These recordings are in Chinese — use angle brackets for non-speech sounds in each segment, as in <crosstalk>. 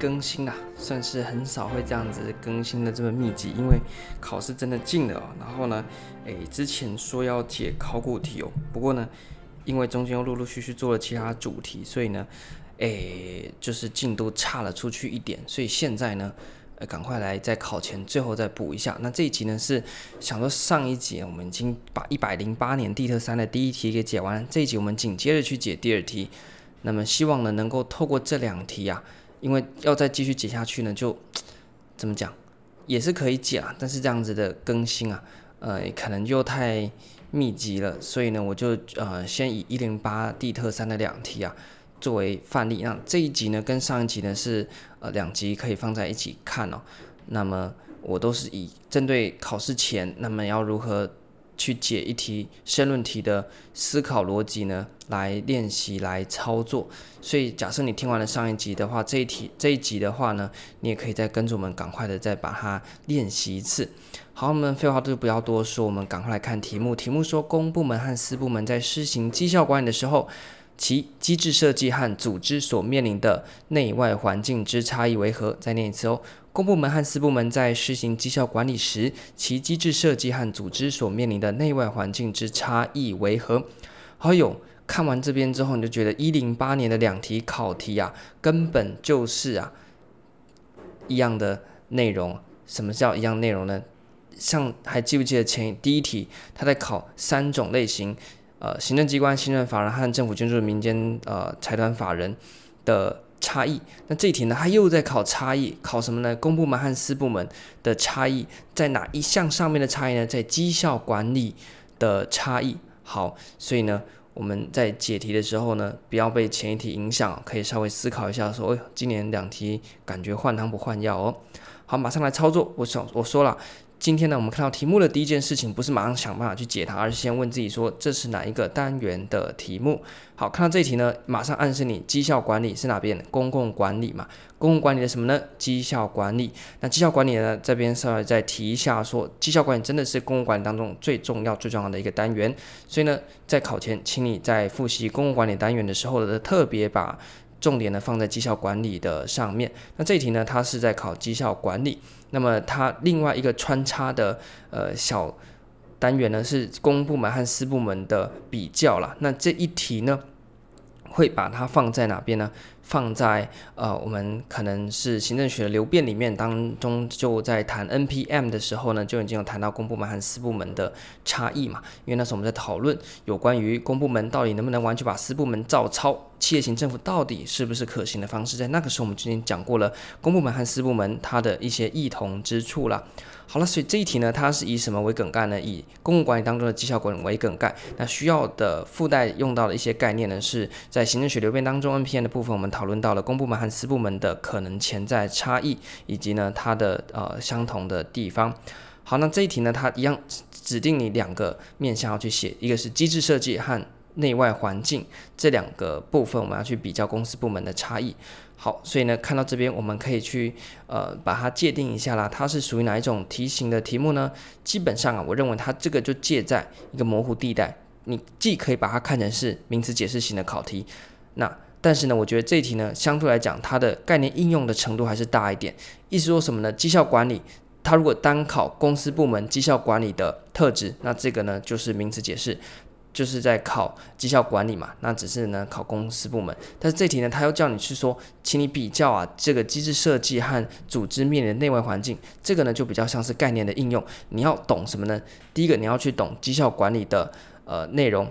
更新啦，算是很少会这样子更新的这么密集，因为考试真的近了哦。然后呢，诶，之前说要解考古题哦，不过呢，因为中间又陆陆续续做了其他主题，所以呢，诶，就是进度差了出去一点，所以现在呢。赶快来在考前最后再补一下。那这一集呢是想说上一集我们已经把一百零八年地特三的第一题给解完，这一集我们紧接着去解第二题。那么希望呢能够透过这两题啊，因为要再继续解下去呢，就 <tsk> 怎么讲也是可以解啊，但是这样子的更新啊，呃，可能又太密集了，所以呢我就呃先以一零八地特三的两题啊。作为范例，那这一集呢，跟上一集呢是呃两集可以放在一起看哦。那么我都是以针对考试前，那么要如何去解一题申论题的思考逻辑呢，来练习来操作。所以假设你听完了上一集的话，这一题这一集的话呢，你也可以再跟着我们赶快的再把它练习一次。好，我们废话就不要多说，我们赶快来看题目。题目说，公部门和私部门在施行绩效管理的时候。其机制设计和组织所面临的内外环境之差异为何？再念一次哦。公部门和私部门在施行绩效管理时，其机制设计和组织所面临的内外环境之差异为何？好友，看完这边之后，你就觉得一零八年的两题考题啊，根本就是啊一样的内容。什么叫一样内容呢？像还记不记得前第一题，他在考三种类型。呃，行政机关、行政法人和政府捐助民间呃财团法人的差异。那这一题呢，它又在考差异，考什么呢？公部门和私部门的差异在哪一项上面的差异呢？在绩效管理的差异。好，所以呢，我们在解题的时候呢，不要被前一题影响，可以稍微思考一下，说，哎，今年两题感觉换汤不换药哦。好，马上来操作。我想我说了。今天呢，我们看到题目的第一件事情，不是马上想办法去解它，而是先问自己说，这是哪一个单元的题目？好，看到这一题呢，马上暗示你绩效管理是哪边？公共管理嘛，公共管理的什么呢？绩效管理。那绩效管理呢，这边稍微再提一下，说绩效管理真的是公共管理当中最重要、最重要的一个单元。所以呢，在考前，请你在复习公共管理单元的时候呢，特别把重点呢放在绩效管理的上面。那这一题呢，它是在考绩效管理。那么它另外一个穿插的呃小单元呢，是公部门和私部门的比较啦。那这一题呢，会把它放在哪边呢？放在呃，我们可能是行政学的流变里面当中，就在谈 NPM 的时候呢，就已经有谈到公部门和私部门的差异嘛。因为那时候我们在讨论有关于公部门到底能不能完全把私部门照抄，企业型政府到底是不是可行的方式，在那个时候我们就已经讲过了公部门和私部门它的一些异同之处了。好了，所以这一题呢，它是以什么为梗概呢？以公共管理当中的绩效管理为梗概。那需要的附带用到的一些概念呢，是在行政学流变当中 NPM 的部分，我们讨讨论到了公部门和私部门的可能潜在差异，以及呢它的呃相同的地方。好，那这一题呢，它一样指定你两个面向要去写，一个是机制设计和内外环境这两个部分，我们要去比较公私部门的差异。好，所以呢，看到这边我们可以去呃把它界定一下啦，它是属于哪一种题型的题目呢？基本上啊，我认为它这个就介在一个模糊地带，你既可以把它看成是名词解释型的考题，那但是呢，我觉得这一题呢，相对来讲它的概念应用的程度还是大一点。意思说什么呢？绩效管理，它如果单考公司部门绩效管理的特质，那这个呢就是名词解释。就是在考绩效管理嘛，那只是呢考公司部门，但是这题呢，他又叫你去说，请你比较啊这个机制设计和组织面临的内外环境，这个呢就比较像是概念的应用，你要懂什么呢？第一个你要去懂绩效管理的呃内容，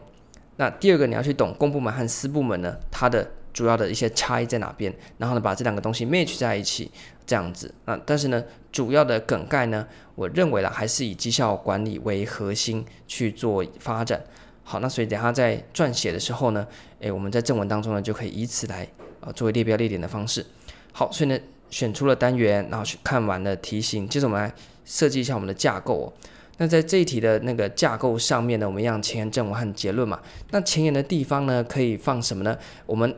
那第二个你要去懂公部门和私部门呢它的主要的一些差异在哪边，然后呢把这两个东西 match 在一起，这样子啊，但是呢主要的梗概呢，我认为啦还是以绩效管理为核心去做发展。好，那所以等下在撰写的时候呢，诶，我们在正文当中呢就可以以此来呃作为列标列点的方式。好，所以呢选出了单元，然后去看完了题型，接着我们来设计一下我们的架构哦。那在这一题的那个架构上面呢，我们一样前言、正文和结论嘛。那前言的地方呢，可以放什么呢？我们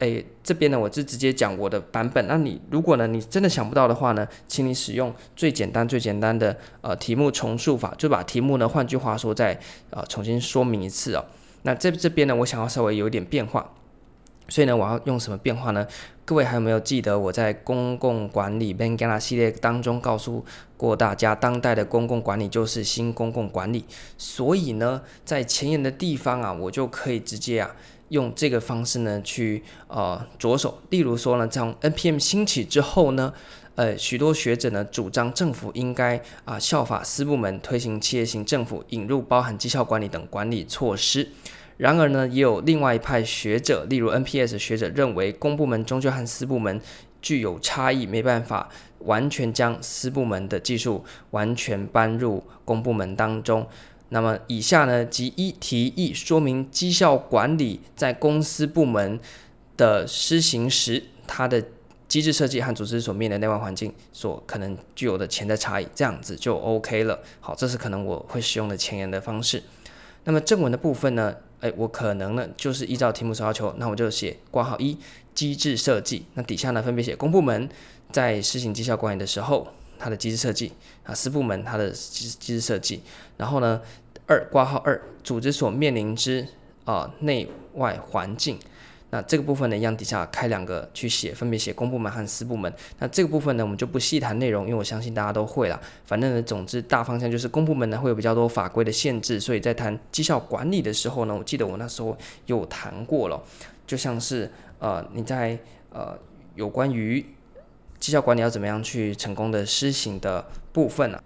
诶，这边呢，我就直接讲我的版本。那你如果呢，你真的想不到的话呢，请你使用最简单、最简单的呃题目重述法，就把题目呢，换句话说再呃重新说明一次哦。那这这边呢，我想要稍微有一点变化。所以呢，我要用什么变化呢？各位还有没有记得我在公共管理 Bengala 系列当中告诉过大家，当代的公共管理就是新公共管理。所以呢，在前言的地方啊，我就可以直接啊用这个方式呢去呃着手。例如说呢，从 NPM 兴起之后呢，呃，许多学者呢主张政府应该啊、效法私部门推行企业型政府，引入包含绩效管理等管理措施。然而呢，也有另外一派学者，例如 NPS 学者认为，公部门终究和私部门具有差异，没办法完全将私部门的技术完全搬入公部门当中。那么以下呢，即一提议说明绩效管理在公司部门的施行时，它的机制设计和组织所面临的内外环境所可能具有的潜在差异，这样子就 OK 了。好，这是可能我会使用的前沿的方式。那么正文的部分呢？哎，我可能呢，就是依照题目所要求，那我就写括号一机制设计，那底下呢分别写公部门在施行绩效管理的时候，它的机制设计啊，私部门它的机机制设计，然后呢二括号二组织所面临之啊内外环境。那这个部分呢，一样底下开两个去写，分别写公部门和私部门。那这个部分呢，我们就不细谈内容，因为我相信大家都会了。反正呢，总之大方向就是公部门呢会有比较多法规的限制，所以在谈绩效管理的时候呢，我记得我那时候有谈过了，就像是呃你在呃有关于绩效管理要怎么样去成功的施行的部分啊。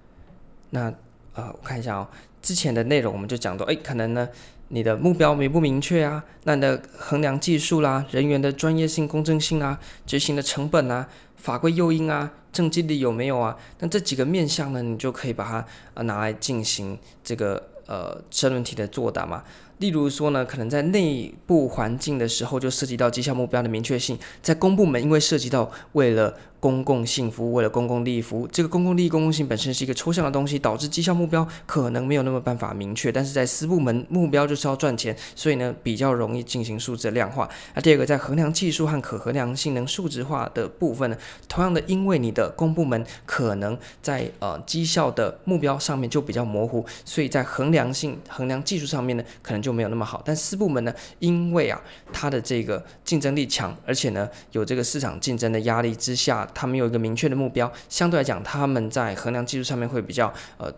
那呃我看一下哦，之前的内容我们就讲到，哎，可能呢。你的目标明不明确啊？那你的衡量技术啦、人员的专业性、公正性啊、执行的成本啊、法规诱因啊、政绩力有没有啊？那这几个面向呢，你就可以把它呃拿来进行这个呃申论题的作答嘛。例如说呢，可能在内部环境的时候就涉及到绩效目标的明确性，在公部门因为涉及到为了公共性服务，为了公共利益服务，这个公共利益、公共性本身是一个抽象的东西，导致绩效目标可能没有那么办法明确。但是在私部门目标就是要赚钱，所以呢比较容易进行数字量化。那第二个在衡量技术和可衡量性能数值化的部分呢，同样的，因为你的公部门可能在呃绩效的目标上面就比较模糊，所以在衡量性、衡量技术上面呢，可能就没有那么好。但四部门呢，因为啊它的这个竞争力强，而且呢有这个市场竞争的压力之下。他们有一个明确的目标，相对来讲，他们在衡量技术上面会比较呃。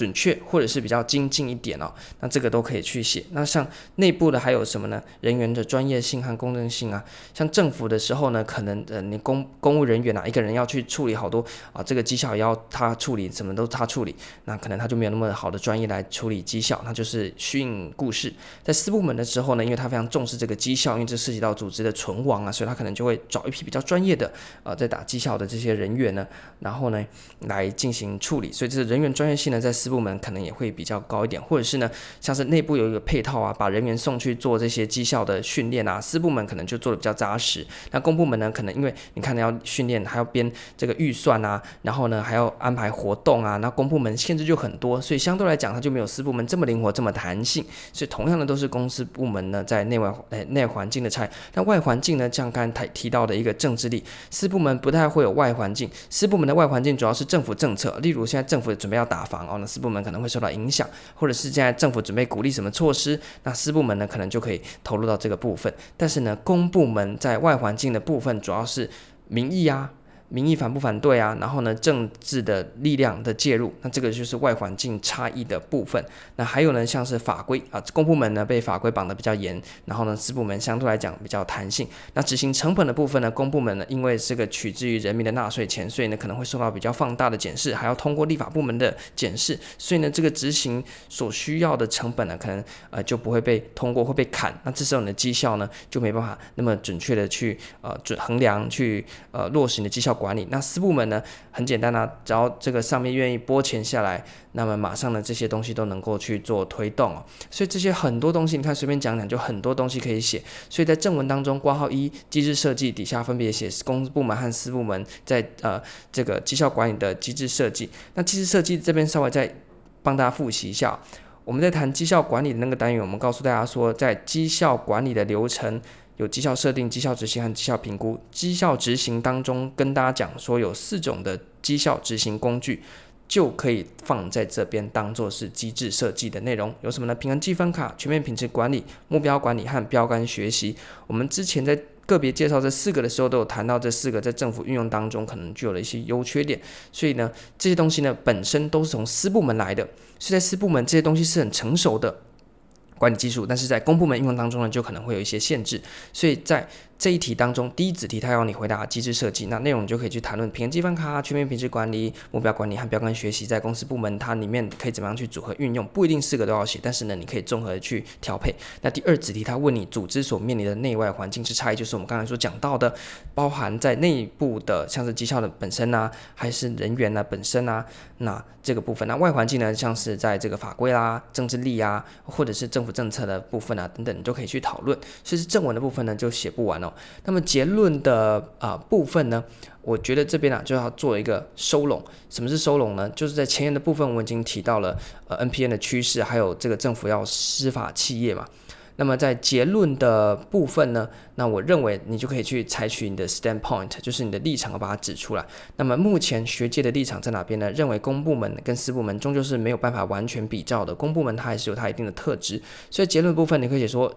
准确或者是比较精进一点哦，那这个都可以去写。那像内部的还有什么呢？人员的专业性和公正性啊，像政府的时候呢，可能呃你公公务人员啊，一个人要去处理好多啊，这个绩效也要他处理，什么都他处理，那可能他就没有那么好的专业来处理绩效，那就是虚应故事。在私部门的时候呢，因为他非常重视这个绩效，因为这涉及到组织的存亡啊，所以他可能就会找一批比较专业的呃在打绩效的这些人员呢，然后呢来进行处理，所以这是人员专业性呢在私部门可能也会比较高一点，或者是呢，像是内部有一个配套啊，把人员送去做这些绩效的训练啊，私部门可能就做的比较扎实。那公部门呢，可能因为你看要训练，还要编这个预算啊，然后呢还要安排活动啊，那公部门限制就很多，所以相对来讲，它就没有私部门这么灵活，这么弹性。所以同样的都是公司部门呢，在内外诶内环境的差，那外环境呢，像刚才提到的一个政治力，私部门不太会有外环境，私部门的外环境主要是政府政策，例如现在政府准备要打房哦，那私部门可能会受到影响，或者是现在政府准备鼓励什么措施，那私部门呢可能就可以投入到这个部分。但是呢，公部门在外环境的部分主要是民意啊。民意反不反对啊？然后呢，政治的力量的介入，那这个就是外环境差异的部分。那还有呢，像是法规啊，公部门呢被法规绑得比较严，然后呢，私部门相对来讲比较弹性。那执行成本的部分呢，公部门呢，因为这个取之于人民的纳税钱，所以呢可能会受到比较放大的检视，还要通过立法部门的检视，所以呢，这个执行所需要的成本呢，可能呃就不会被通过，会被砍。那这时候你的绩效呢就没办法那么准确的去呃准衡量，去呃落实你的绩效。管理。那四部门呢，很简单啊，只要这个上面愿意拨钱下来，那么马上呢这些东西都能够去做推动哦。所以这些很多东西，你看随便讲讲就很多东西可以写。所以在正文当中，括号一机制设计底下分别写公部门和私部门在呃这个绩效管理的机制设计。那机制设计这边稍微再帮大家复习一下，我们在谈绩效管理的那个单元，我们告诉大家说，在绩效管理的流程。有绩效设定、绩效执行和绩效评估。绩效执行当中跟大家讲说有四种的绩效执行工具，就可以放在这边当做是机制设计的内容。有什么呢？平衡计分卡、全面品质管理、目标管理和标杆学习。我们之前在个别介绍这四个的时候，都有谈到这四个在政府运用当中可能具有了一些优缺点。所以呢，这些东西呢本身都是从私部门来的，所以在私部门这些东西是很成熟的管理技术，但是在公部门应用当中呢，就可能会有一些限制。所以在这一题当中，第一子题它要你回答机制设计，那内容你就可以去谈论平衡积分卡、全面品质管理、目标管理和标杆学习，在公司部门它里面可以怎么样去组合运用，不一定四个都要写，但是呢，你可以综合去调配。那第二子题它问你组织所面临的内外环境之差异，就是我们刚才所讲到的，包含在内部的像是绩效的本身啊，还是人员呢本身啊，那这个部分，那外环境呢，像是在这个法规啦、政治力啊，或者是政府政策的部分啊等等，你都可以去讨论。其实正文的部分呢，就写不完哦。那么结论的啊、部分呢，我觉得这边啊就要做一个收拢。什么是收拢呢？就是在前言的部分，我已经提到了呃 NPN 的趋势，还有这个政府要司法企业嘛。那么在结论的部分呢，那我认为你就可以去采取你的 standpoint，就是你的立场，要把它指出来。那么目前学界的立场在哪边呢？认为公部门跟私部门终究是没有办法完全比较的，公部门它还是有它一定的特质。所以结论部分你可以写说，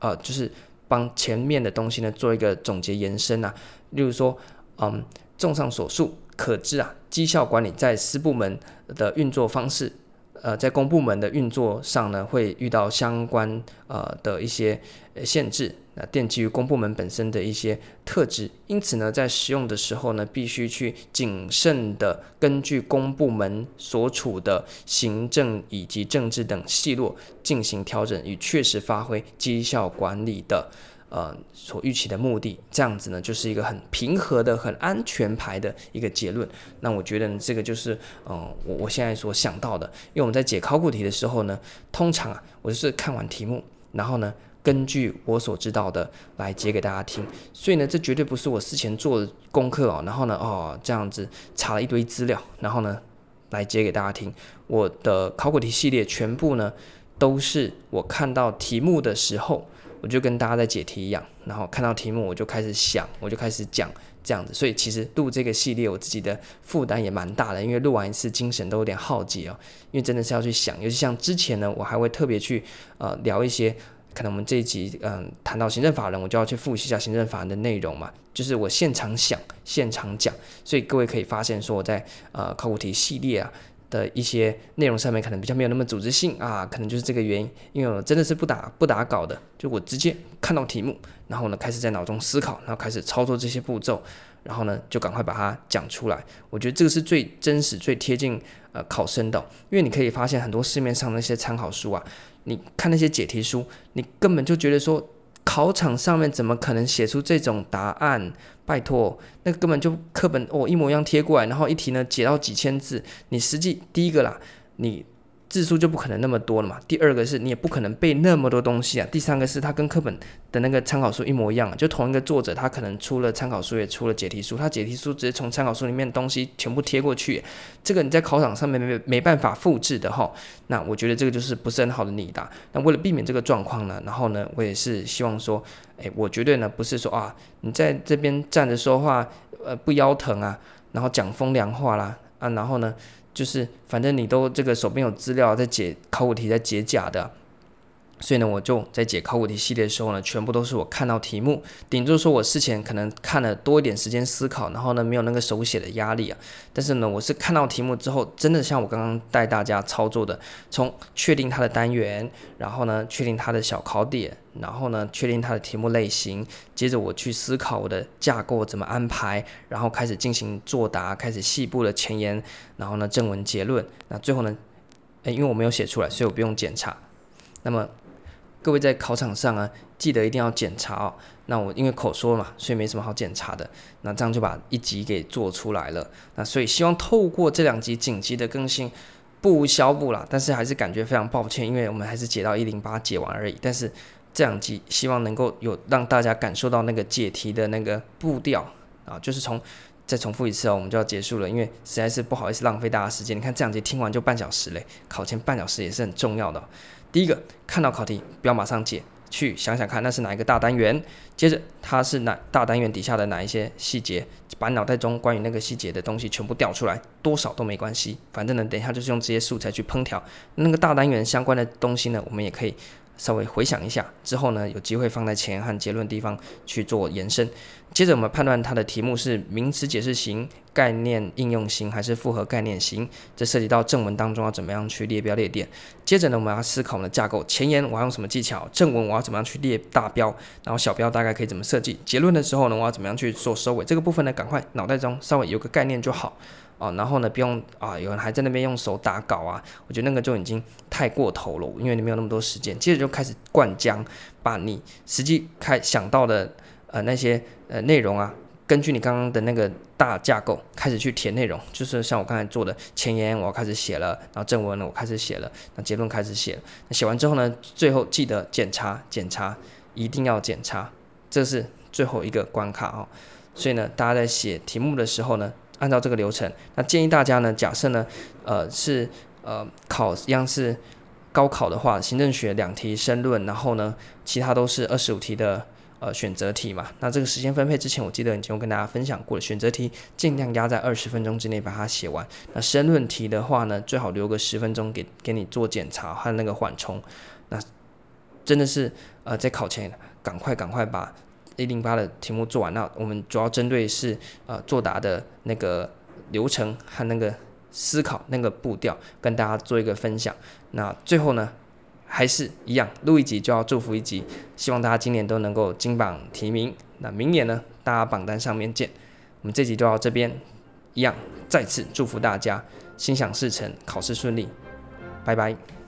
呃，就是。帮前面的东西呢做一个总结延伸啊，例如说，嗯，综上所述，可知啊，绩效管理在私部门的运作方式，呃，在公部门的运作上呢，会遇到相关呃的一些限制。那奠基于公部门本身的一些特质，因此呢，在使用的时候呢，必须去谨慎的根据公部门所处的行政以及政治等细落进行调整，以确实发挥绩效管理的呃所预期的目的。这样子呢，就是一个很平和的、很安全牌的一个结论。那我觉得呢，这个就是嗯、我我现在所想到的。因为我们在解考古题的时候呢，通常啊，我就是看完题目，然后呢。根据我所知道的来解给大家听，所以呢，这绝对不是我事前做的功课哦。然后呢，哦，这样子查了一堆资料，然后呢，来解给大家听。我的考古题系列全部呢，都是我看到题目的时候，我就跟大家在解题一样，然后看到题目我就开始想，我就开始讲这样子。所以其实录这个系列，我自己的负担也蛮大的，因为录完一次精神都有点耗竭哦。因为真的是要去想，尤其像之前呢，我还会特别去呃聊一些。可能我们这一集嗯谈到行政法人，我就要去复习一下行政法人的内容嘛，就是我现场想现场讲，所以各位可以发现说我在呃考古题系列啊的一些内容上面可能比较没有那么组织性啊，可能就是这个原因，因为我真的是不打不打稿的，就我直接看到题目，然后呢开始在脑中思考，然后开始操作这些步骤，然后呢就赶快把它讲出来，我觉得这个是最真实最贴近呃考生的，因为你可以发现很多市面上那些参考书啊。你看那些解题书，你根本就觉得说，考场上面怎么可能写出这种答案？拜托，那根本就课本哦一模一样贴过来，然后一题呢解到几千字，你实际第一个啦，你。字数就不可能那么多了嘛。第二个是你也不可能背那么多东西啊。第三个是它跟课本的那个参考书一模一样，就同一个作者，他可能出了参考书也出了解题书，他解题书直接从参考书里面东西全部贴过去，这个你在考场上面没没办法复制的哈。那我觉得这个就是不是很好的拟答。那为了避免这个状况呢，然后呢，我也是希望说，诶，我绝对呢不是说啊，你在这边站着说话，呃，不腰疼啊，然后讲风凉话啦，啊，然后呢。就是，反正你都这个手边有资料在解考古题，在解甲的。所以呢，我就在解考古题系列的时候呢，全部都是我看到题目，顶多说我事前可能看了多一点时间思考，然后呢，没有那个手写的压力啊。但是呢，我是看到题目之后，真的像我刚刚带大家操作的，从确定它的单元，然后呢，确定它的小考点，然后呢，确定它的题目类型，接着我去思考我的架构怎么安排，然后开始进行作答，开始细部的前言，然后呢，正文结论。那最后呢，诶，因为我没有写出来，所以我不用检查。那么。各位在考场上啊，记得一定要检查哦。那我因为口说嘛，所以没什么好检查的。那这样就把一集给做出来了。那所以希望透过这两集紧急的更新，不无小补啦。但是还是感觉非常抱歉，因为我们还是解到一零八解完而已。但是这两集希望能够有让大家感受到那个解题的那个步调啊，就是从再重复一次哦，我们就要结束了。因为实在是不好意思浪费大家时间。你看这两集听完就半小时嘞，考前半小时也是很重要的。第一个看到考题不要马上解，去想想看，那是哪一个大单元？接着它是哪大单元底下的哪一些细节？把脑袋中关于那个细节的东西全部调出来，多少都没关系，反正呢，等一下就是用这些素材去烹调那个大单元相关的东西呢，我们也可以。稍微回想一下之后呢，有机会放在前和结论地方去做延伸。接着我们判断它的题目是名词解释型、概念应用型还是复合概念型，这涉及到正文当中要怎么样去列标列点。接着呢，我们要思考我们的架构，前言我要用什么技巧，正文我要怎么样去列大标，然后小标大概可以怎么设计，结论的时候呢，我要怎么样去做收尾。这个部分呢，赶快脑袋中稍微有个概念就好。哦，然后呢，不用啊，有人还在那边用手打稿啊，我觉得那个就已经太过头了，因为你没有那么多时间。接着就开始灌浆，把你实际开想到的呃那些呃内容啊，根据你刚刚的那个大架构开始去填内容，就是像我刚才做的前言，我开始写了，然后正文呢，我开始写了，那结论开始写。那写完之后呢，最后记得检查，检查一定要检查，这是最后一个关卡哦。所以呢，大家在写题目的时候呢。按照这个流程，那建议大家呢，假设呢，呃，是呃考一样是高考的话，行政学两题申论，然后呢，其他都是二十五题的呃选择题嘛。那这个时间分配之前，我记得已经有跟大家分享过了，选择题尽量压在二十分钟之内把它写完。那申论题的话呢，最好留个十分钟给给你做检查和那个缓冲。那真的是呃在考前赶快赶快把。一零八的题目做完，那我们主要针对是呃作答的那个流程和那个思考那个步调，跟大家做一个分享。那最后呢，还是一样，录一集就要祝福一集，希望大家今年都能够金榜题名。那明年呢，大家榜单上面见。我们这集就到这边，一样再次祝福大家心想事成，考试顺利，拜拜。